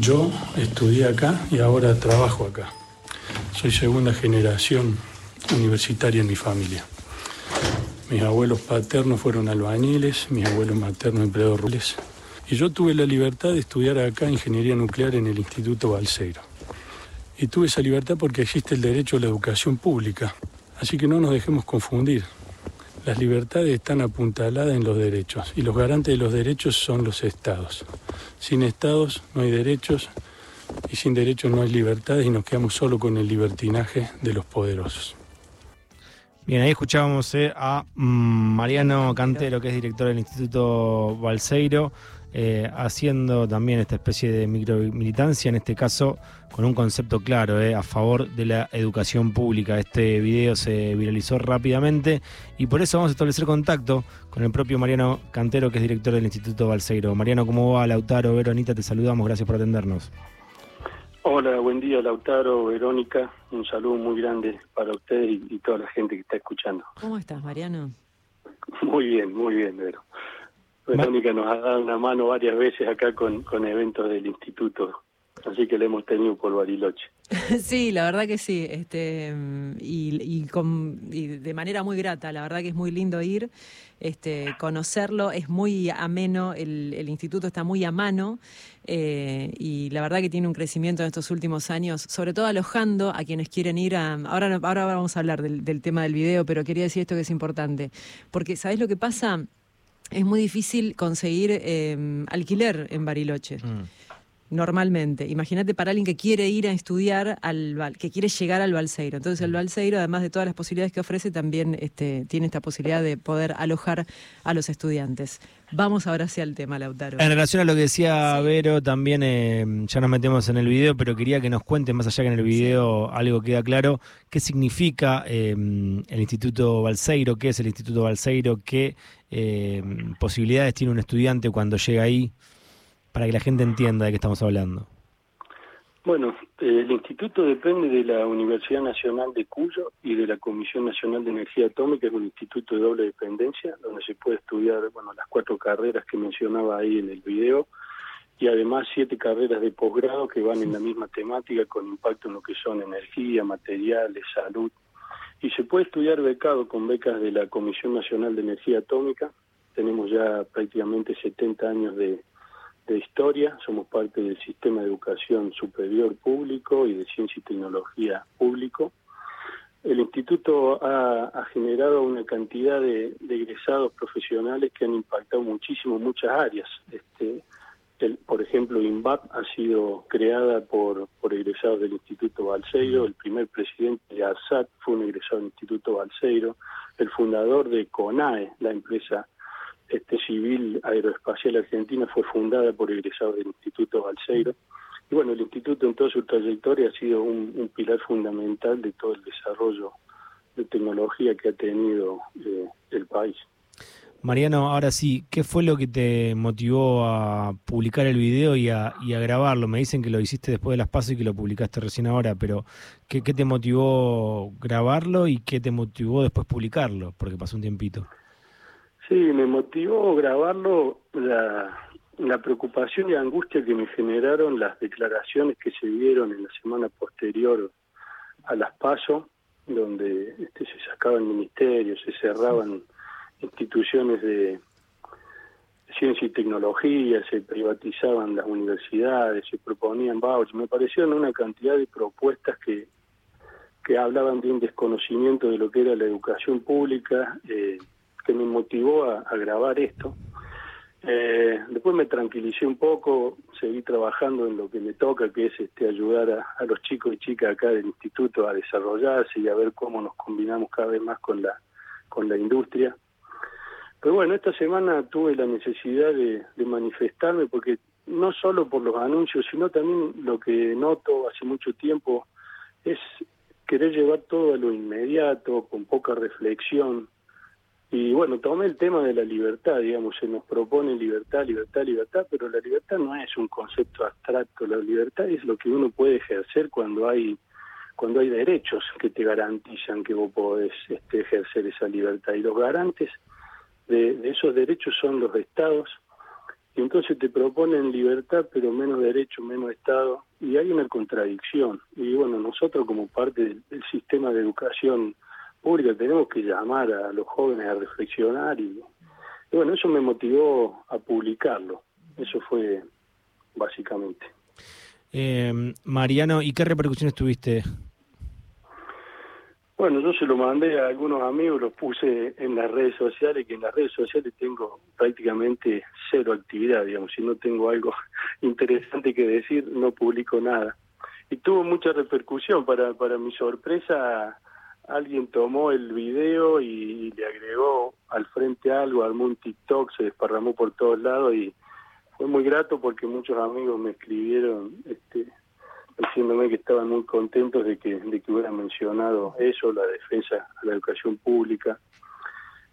Yo estudié acá y ahora trabajo acá. Soy segunda generación universitaria en mi familia. Mis abuelos paternos fueron albañiles, mis abuelos maternos empleados rurales. Y yo tuve la libertad de estudiar acá ingeniería nuclear en el Instituto Balseiro. Y tuve esa libertad porque existe el derecho a la educación pública. Así que no nos dejemos confundir. Las libertades están apuntaladas en los derechos y los garantes de los derechos son los estados. Sin estados no hay derechos y sin derechos no hay libertades y nos quedamos solo con el libertinaje de los poderosos. Bien, ahí escuchábamos eh, a mm, Mariano Cantero, que es director del Instituto Balseiro, eh, haciendo también esta especie de micromilitancia, en este caso con un concepto claro, eh, a favor de la educación pública. Este video se viralizó rápidamente y por eso vamos a establecer contacto con el propio Mariano Cantero, que es director del Instituto Balseiro. Mariano, ¿cómo va? Lautaro, Veronita, te saludamos, gracias por atendernos. Hola, buen día Lautaro, Verónica, un saludo muy grande para usted y, toda la gente que está escuchando. ¿Cómo estás, Mariano? Muy bien, muy bien, Vero. Verónica nos ha dado una mano varias veces acá con, con eventos del instituto así que le hemos tenido por Bariloche. sí, la verdad que sí, este, y, con, de manera muy grata, la verdad que es muy lindo ir, este, conocerlo, es muy ameno, el, instituto está muy a mano, eh, y la verdad que tiene un crecimiento en estos últimos años, sobre todo alojando a quienes quieren ir a... Ahora, ahora vamos a hablar del, tema del video, pero quería decir esto que es importante, porque ¿sabés lo que pasa? Es muy difícil conseguir eh, alquiler en Bariloche. Mm normalmente. Imagínate para alguien que quiere ir a estudiar, al que quiere llegar al Balseiro. Entonces el Balseiro, además de todas las posibilidades que ofrece, también este, tiene esta posibilidad de poder alojar a los estudiantes. Vamos ahora hacia el tema, Lautaro. En relación a lo que decía Vero, también eh, ya nos metemos en el video, pero quería que nos cuente, más allá que en el video algo queda claro, qué significa eh, el Instituto Balseiro, qué es el Instituto Balseiro, qué eh, posibilidades tiene un estudiante cuando llega ahí para que la gente entienda de qué estamos hablando? Bueno, el instituto depende de la Universidad Nacional de Cuyo y de la Comisión Nacional de Energía Atómica, es un instituto de doble dependencia, donde se puede estudiar bueno, las cuatro carreras que mencionaba ahí en el video, y además siete carreras de posgrado que van en la misma temática con impacto en lo que son energía, materiales, salud. Y se puede estudiar becado con becas de la Comisión Nacional de Energía Atómica. Tenemos ya prácticamente 70 años de, de historia, somos parte del sistema de educación superior público y de ciencia y tecnología público. El instituto ha, generado una cantidad de, egresados profesionales que han impactado muchísimo muchas áreas. Este, por ejemplo, INVAP ha sido creada por, por egresados del Instituto Balseiro, el primer presidente de ARSAT fue un egresado del Instituto Balseiro, el fundador de CONAE, la empresa este Civil Aeroespacial Argentina fue fundada por egresados del Instituto Balseiro. Y bueno, el instituto en toda su trayectoria ha sido un, pilar fundamental de todo el desarrollo de tecnología que ha tenido eh, el país. Mariano, ahora sí, ¿qué fue lo que te motivó a publicar el video y a, grabarlo? Me dicen que lo hiciste después de las pasos y que lo publicaste recién ahora, pero ¿qué, ¿qué te motivó grabarlo y qué te motivó después publicarlo? Porque pasó un tiempito. Sí, me motivó grabarlo la, preocupación y angustia que me generaron las declaraciones que se dieron en la semana posterior a las PASO, donde este, se sacaban ministerios, se cerraban instituciones de ciencia y tecnología, se privatizaban las universidades, se proponían vouchers. Me parecieron una cantidad de propuestas que, que hablaban de un desconocimiento de lo que era la educación pública. Eh, que me motivó a, grabar esto. Eh, después me tranquilicé un poco, seguí trabajando en lo que me toca, que es este, ayudar a, los chicos y chicas acá del instituto a desarrollarse y a ver cómo nos combinamos cada vez más con la, con la industria. Pero bueno, esta semana tuve la necesidad de, de manifestarme porque no solo por los anuncios, sino también lo que noto hace mucho tiempo es querer llevar todo a lo inmediato, con poca reflexión, y bueno, tomé el tema de la libertad, digamos, se nos propone libertad, libertad, libertad, pero la libertad no es un concepto abstracto, la libertad es lo que uno puede ejercer cuando hay cuando hay derechos que te garantizan que vos podés este, ejercer esa libertad. Y los garantes de, esos derechos son los estados Y entonces te proponen libertad, pero menos derecho, menos Estado, y hay una contradicción. Y bueno, nosotros como parte del, sistema de educación pública tenemos que llamar a los jóvenes a reflexionar y, bueno, eso me motivó a publicarlo. Eso fue básicamente. Eh, Mariano, ¿y qué repercusiones tuviste bueno, yo se lo mandé a algunos amigos, los puse en las redes sociales, que en las redes sociales tengo prácticamente cero actividad, digamos, si no tengo algo interesante que decir, no publico nada. Y tuvo mucha repercusión, para, para mi sorpresa, alguien tomó el video y, le agregó al frente algo, armó un TikTok, se desparramó por todos lados y fue muy grato porque muchos amigos me escribieron este, diciéndome que estaban muy contentos de que, de que hubiera mencionado eso, la defensa a la educación pública.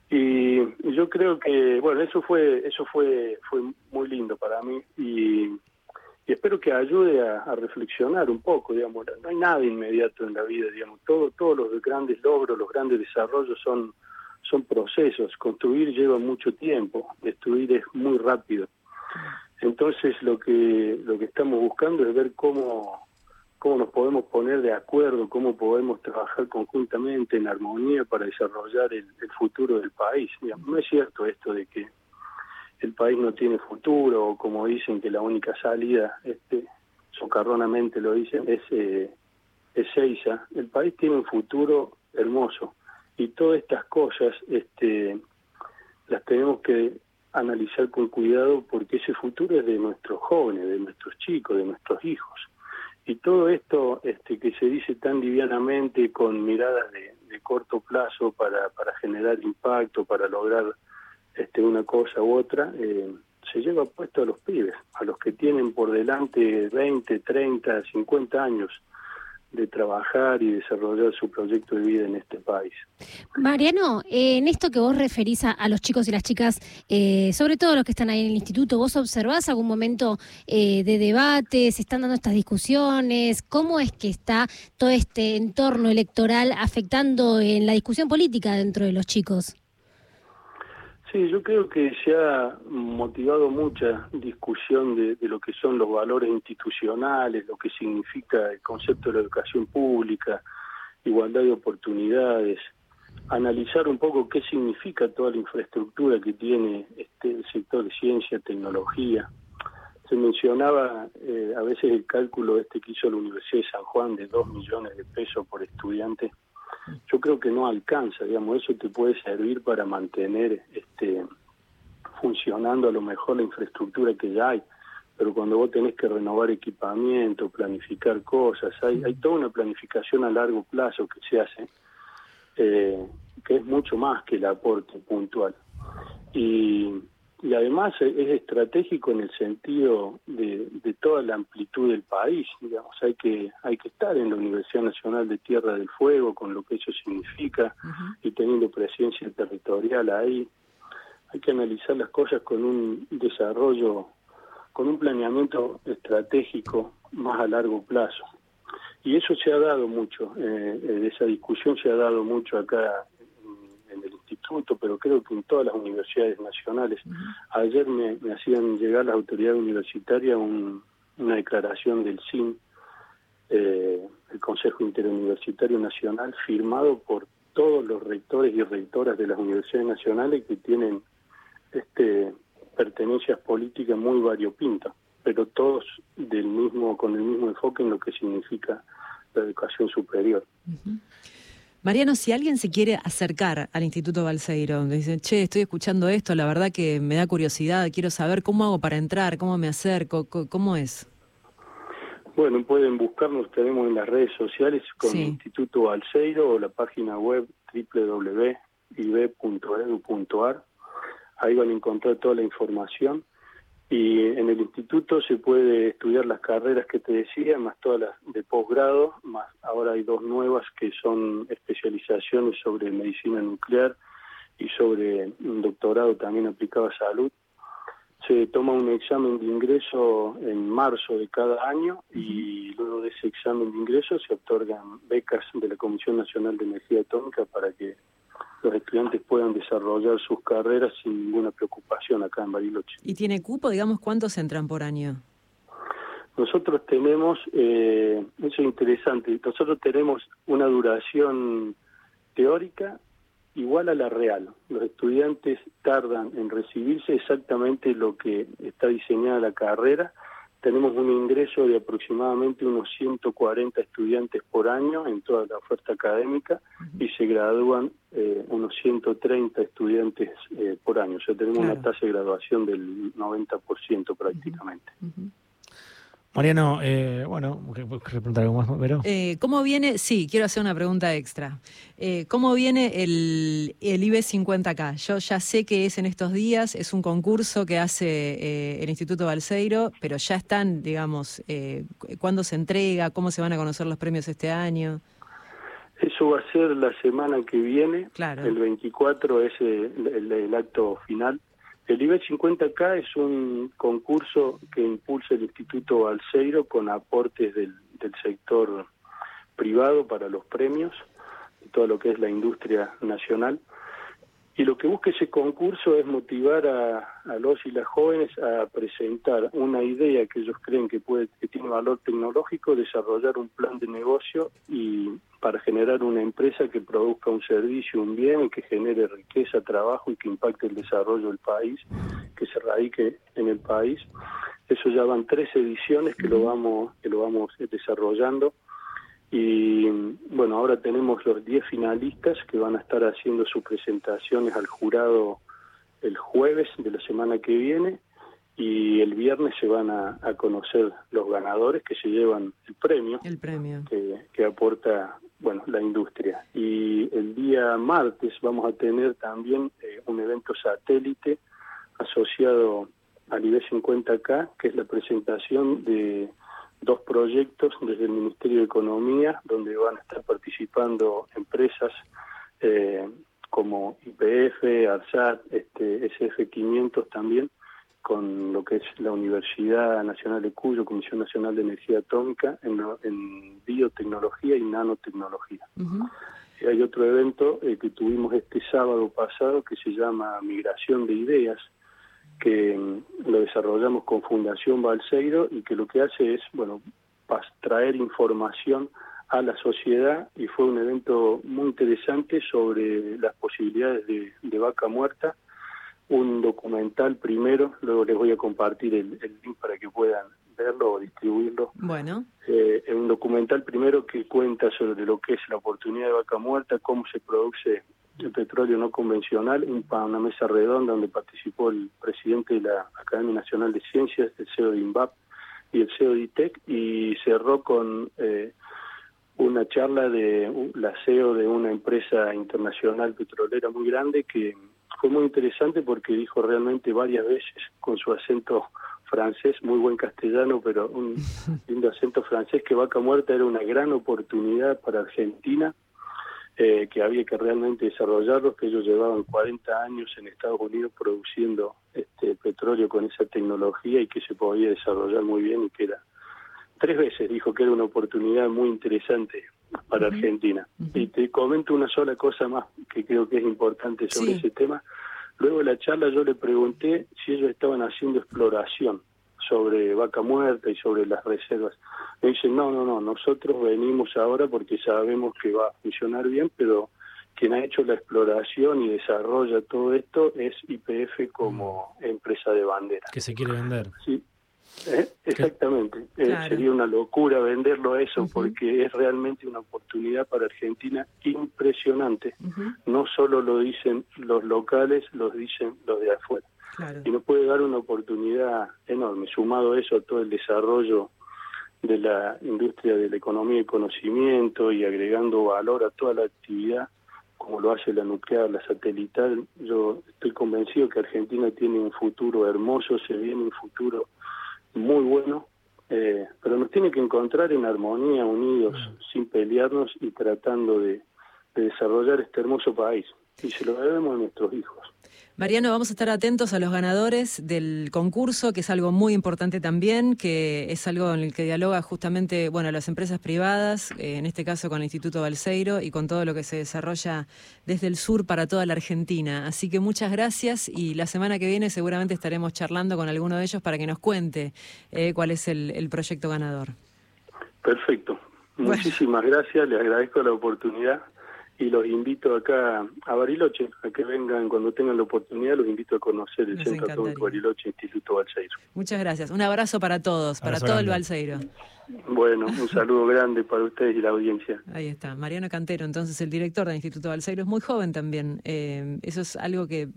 Y, yo creo que, bueno, eso fue eso fue fue muy lindo para mí y, espero que ayude a, reflexionar un poco, digamos, no hay nada inmediato en la vida, digamos, todo, todos los grandes logros, los grandes desarrollos son, son procesos, construir lleva mucho tiempo, destruir es muy rápido. Entonces lo que lo que estamos buscando es ver cómo cómo nos podemos poner de acuerdo, cómo podemos trabajar conjuntamente en armonía para desarrollar el, futuro del país. no es cierto esto de que el país no tiene futuro o como dicen que la única salida, este, socarronamente lo dicen, es, eh, es Eiza. El país tiene un futuro hermoso y todas estas cosas este, las tenemos que analizar con cuidado porque ese futuro es de nuestros jóvenes, de nuestros chicos, de nuestros hijos. Y todo esto este, que se dice tan livianamente con miradas de, corto plazo para, para generar impacto, para lograr este, una cosa u otra, eh, se lleva puesto a los pibes, a los que tienen por delante 20, 30, 50 años de trabajar y desarrollar su proyecto de vida en este país. Mariano, eh, en esto que vos referís a, los chicos y las chicas, eh, sobre todo los que están ahí en el instituto, ¿vos observás algún momento eh, de debate? ¿Se están dando estas discusiones? ¿Cómo es que está todo este entorno electoral afectando en la discusión política dentro de los chicos? Sí, yo creo que se ha motivado mucha discusión de, lo que son los valores institucionales, lo que significa el concepto de la educación pública, igualdad de oportunidades, analizar un poco qué significa toda la infraestructura que tiene este el sector de ciencia, tecnología. Se mencionaba eh, a veces el cálculo este que hizo la Universidad de San Juan de dos millones de pesos por estudiante yo creo que no alcanza, digamos, eso te puede servir para mantener este funcionando a lo mejor la infraestructura que ya hay, pero cuando vos tenés que renovar equipamiento, planificar cosas, hay, hay toda una planificación a largo plazo que se hace, eh, que es mucho más que el aporte puntual. Y y además es estratégico en el sentido de, toda la amplitud del país digamos. Hay que hay que estar en la Universidad Nacional de Tierra del Fuego con lo que eso significa y teniendo presencia territorial ahí. Hay que analizar las cosas con un desarrollo con un planeamiento estratégico más a largo plazo. Y eso se ha dado mucho eh, esa discusión se ha dado mucho acá en el instituto, pero creo que en todas las universidades nacionales. Ayer me, hacían llegar las autoridades universitarias una declaración del CIN, eh, el Consejo Interuniversitario Nacional, firmado por todos los rectores y rectoras de las universidades nacionales que tienen este pertenencias políticas muy variopintas, pero todos del mismo con el mismo enfoque en lo que significa la educación superior. Mariano, si alguien se quiere acercar al Instituto Balseiro, dice, che, estoy escuchando esto, la verdad que me da curiosidad, quiero saber cómo hago para entrar, cómo me acerco, cómo es. Bueno, pueden buscarnos, tenemos en las redes sociales con Instituto Balseiro o la página web www.ib.edu.ar. Ahí van a encontrar toda la información y en el instituto se puede estudiar las carreras que te decía, más todas las de posgrado, más ahora hay dos nuevas que son especializaciones sobre medicina nuclear y sobre un doctorado también aplicado a salud. Se toma un examen de ingreso en marzo de cada año y luego de ese examen de ingreso se otorgan becas de la Comisión Nacional de Energía Atómica para que los estudiantes puedan desarrollar sus carreras sin ninguna preocupación acá en Bariloche. ¿Y tiene cupo? Digamos, ¿cuántos entran por año? Nosotros tenemos, eh, eso es interesante, nosotros tenemos una duración teórica igual a la real. Los estudiantes tardan en recibirse exactamente lo que está diseñada la carrera. Tenemos un ingreso de aproximadamente unos 140 estudiantes por año en toda la oferta académica y se gradúan eh, unos 130 estudiantes eh, por año. O sea, tenemos una tasa de graduación del 90% prácticamente. Mariano, eh, bueno, ¿quieres preguntar algo más, Vero? Eh, ¿Cómo viene? Sí, quiero hacer una pregunta extra. Eh, ¿Cómo viene el, el IBE 50K? Yo ya sé que es en estos días, es un concurso que hace eh, el Instituto Balseiro, pero ya están, digamos, eh, ¿cuándo se entrega? ¿Cómo se van a conocer los premios este año? Eso va a ser la semana que viene. Claro. El 24 es el, el- el acto final. El IBE 50K es un concurso que impulsa el Instituto Balseiro con aportes del, del sector privado para los premios, todo lo que es la industria nacional. Y lo que busca ese concurso es motivar a, a los y las jóvenes a presentar una idea que ellos creen que puede que tiene valor tecnológico, desarrollar un plan de negocio y para generar una empresa que produzca un servicio, un bien y que genere riqueza, trabajo y que impacte el desarrollo del país, que se radique en el país. Eso ya van tres ediciones que lo vamos que lo vamos desarrollando y bueno, ahora tenemos los 10 finalistas que van a estar haciendo sus presentaciones al jurado el jueves de la semana que viene y el viernes se van a, a conocer los ganadores que se llevan el premio El premio. que, que aporta bueno la industria. Y el día martes vamos a tener también eh, un evento satélite asociado al IB 50K, que es la presentación de dos proyectos desde el Ministerio de Economía, donde van a estar participando empresas eh, como IPF, ARSAT, este, SF500 también, con lo que es la Universidad Nacional de Cuyo, Comisión Nacional de Energía Atómica, en, lo- en biotecnología y nanotecnología. Y hay otro evento eh, que tuvimos este sábado pasado que se llama Migración de Ideas, que mm, lo desarrollamos con Fundación Balseiro y que lo que hace es, bueno, traer información a la sociedad y fue un evento muy interesante sobre las posibilidades de, de vaca muerta, un documental primero, luego les voy a compartir el, el link para que puedan verlo o distribuirlo, Bueno, eh, un documental primero que cuenta sobre lo que es la oportunidad de vaca muerta, cómo se produce el petróleo no convencional, una mesa redonda donde participó el presidente de la Academia Nacional de Ciencias, el CEO de INVAP y el CEO de ITEC, y cerró con eh, una charla de la CEO de una empresa internacional petrolera muy grande que fue muy interesante porque dijo realmente varias veces con su acento francés, muy buen castellano, pero un lindo acento francés, que Vaca Muerta era una gran oportunidad para Argentina, eh, que había que realmente desarrollarlo, que ellos llevaban 40 años en Estados Unidos produciendo este petróleo con esa tecnología y que se podía desarrollar muy bien y que era tres veces dijo que era una oportunidad muy interesante para Argentina. Y te comento una sola cosa más que creo que es importante sobre Sí. ese tema. Luego de la charla yo le pregunté si ellos estaban haciendo exploración sobre vaca muerta y sobre las reservas. Me dicen, no, no, no, nosotros venimos ahora porque sabemos que va a funcionar bien, pero quien ha hecho la exploración y desarrolla todo esto es IPF como empresa de bandera. Que se quiere vender. Sí, eh, exactamente. Eh, sería una locura venderlo a eso porque es realmente una oportunidad para Argentina impresionante. No solo lo dicen los locales, lo dicen los de afuera. Claro. Y nos puede dar una oportunidad enorme. Sumado a eso, a todo el desarrollo de la industria de la economía y conocimiento y agregando valor a toda la actividad, como lo hace la nuclear, la satelital, yo estoy convencido que Argentina tiene un futuro hermoso, se viene un futuro muy bueno, eh, pero nos tiene que encontrar en armonía, unidos, sin pelearnos y tratando de, de desarrollar este hermoso país. Y se lo debemos a nuestros hijos. Mariano, vamos a estar atentos a los ganadores del concurso, que es algo muy importante también, que es algo en el que dialoga justamente, bueno, las empresas privadas, eh, en este caso con el Instituto Balseiro y con todo lo que se desarrolla desde el sur para toda la Argentina. Así que muchas gracias y la semana que viene seguramente estaremos charlando con alguno de ellos para que nos cuente eh, cuál es el, proyecto ganador. Perfecto. Muchísimas gracias, les agradezco la oportunidad y los invito acá a Bariloche, a que vengan cuando tengan la oportunidad, los invito a conocer el Centro Autónomo Bariloche, Instituto Balseiro. Muchas gracias. Un abrazo para todos, para todo el Balseiro. Bueno, un saludo grande para ustedes y la audiencia. Ahí está, Mariano Cantero, entonces el director del Instituto Balseiro, es muy joven también. Eh, eso es algo que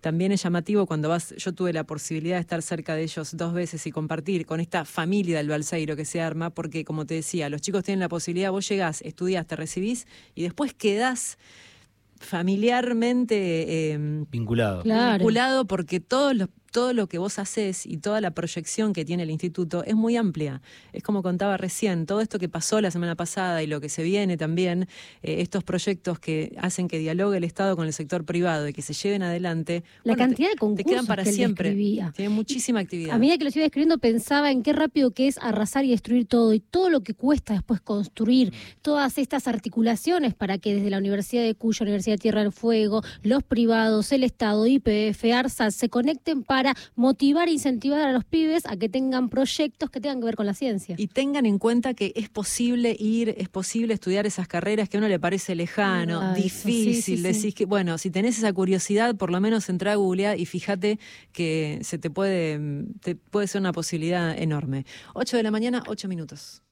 también es llamativo cuando vas. Yo tuve la posibilidad de estar cerca de ellos dos veces y compartir con esta familia del Balseiro que se arma, porque como te decía, los chicos tienen la posibilidad, vos llegás, estudiás, te recibís y después quedás familiarmente eh, vinculado. Vinculado porque todos los todo lo que vos haces y toda la proyección que tiene el instituto es muy amplia. Es como contaba recién, todo esto que pasó la semana pasada y lo que se viene también, eh, estos proyectos que hacen que dialogue el Estado con el sector privado y que se lleven adelante. La cantidad de concursos te quedan para que siempre. Tiene muchísima actividad. A medida que lo iba escribiendo pensaba en qué rápido que es arrasar y destruir todo y todo lo que cuesta después construir todas estas articulaciones para que desde la Universidad de Cuyo, Universidad de Tierra del Fuego, los privados, el Estado, IPF, ARSA se conecten para para motivar e incentivar a los pibes a que tengan proyectos que tengan que ver con la ciencia. Y tengan en cuenta que es posible ir, es posible estudiar esas carreras que a uno le parece lejano, difícil. Decís que, bueno, si tenés esa curiosidad, por lo menos entra a Google y fíjate que se te puede, te puede ser una posibilidad enorme. 8 de la mañana, 8 minutos.